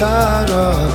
tired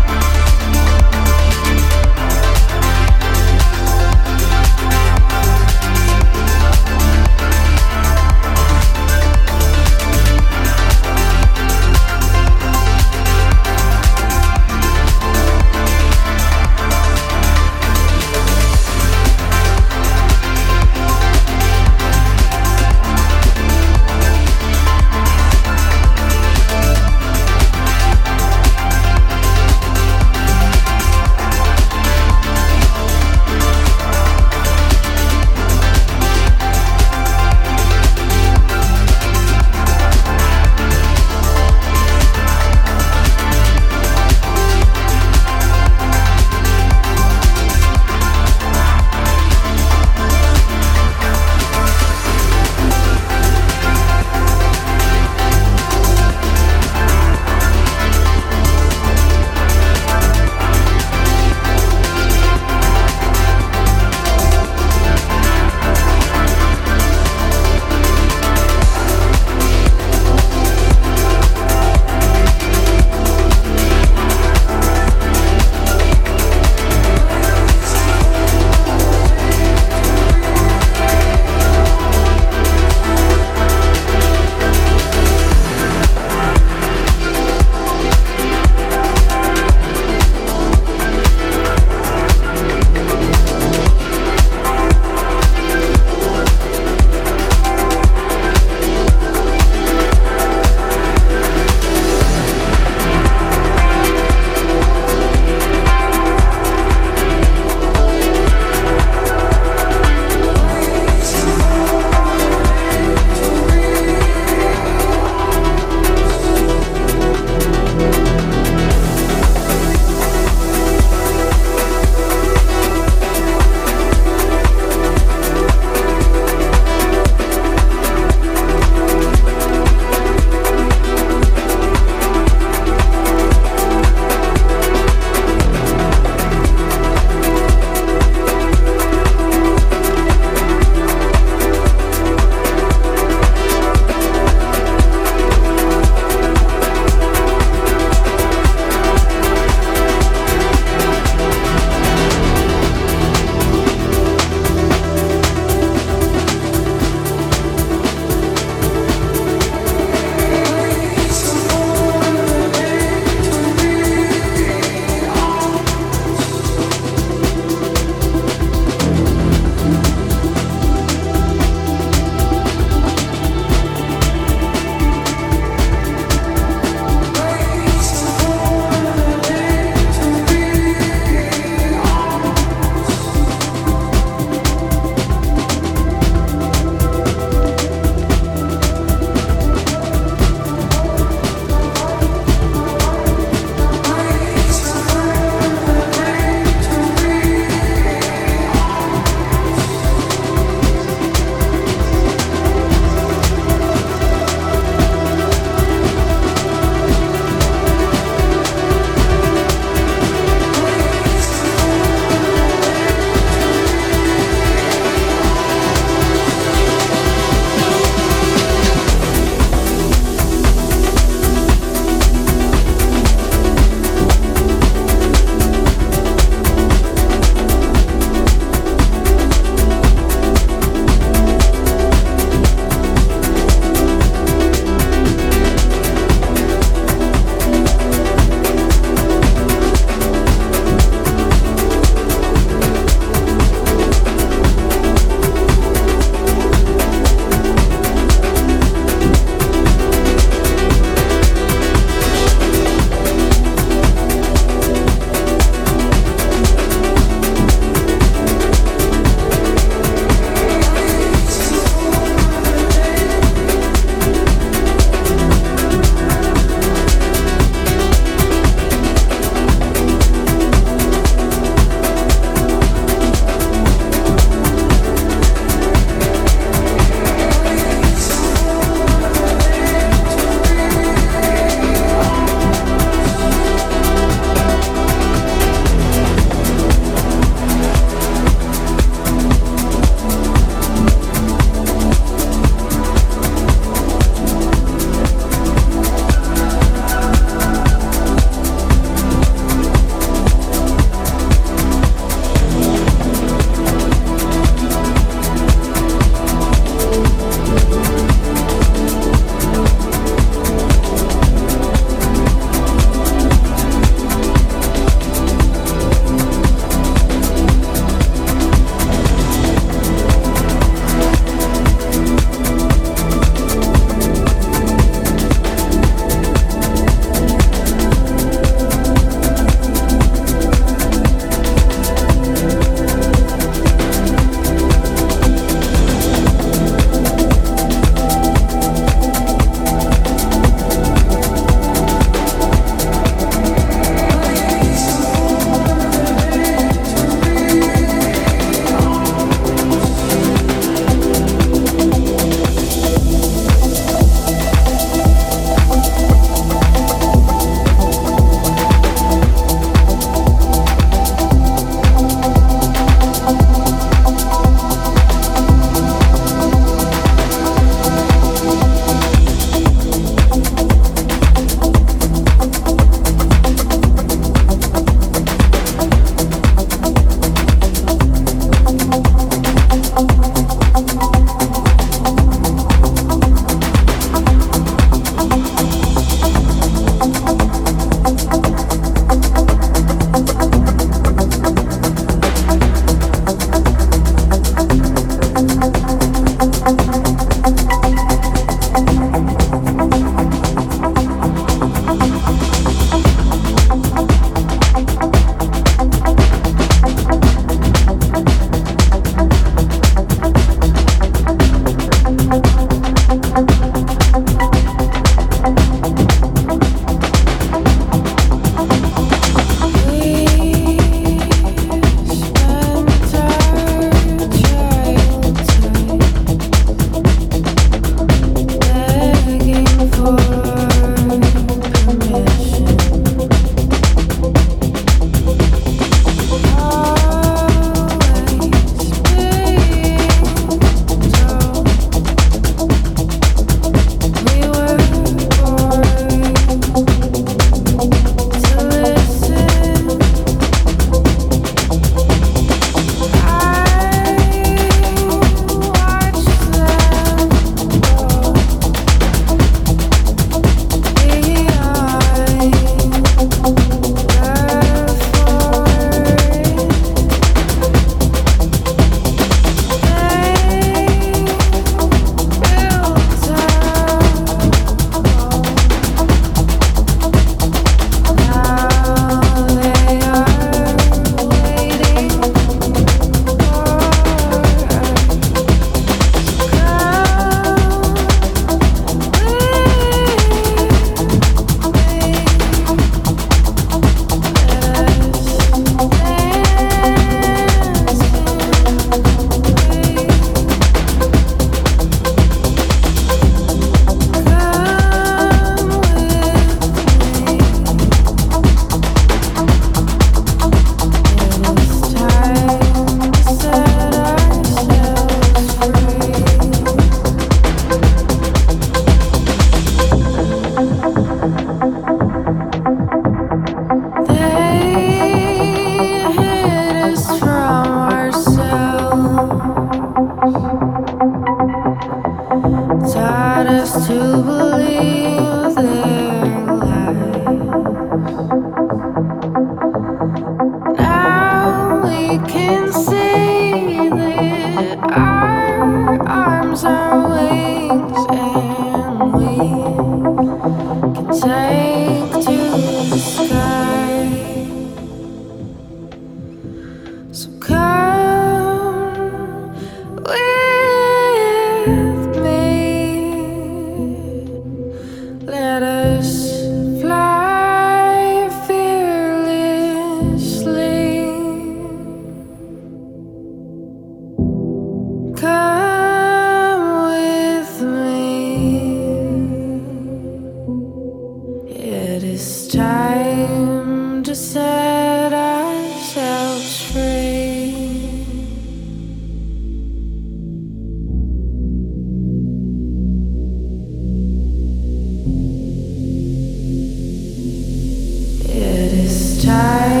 I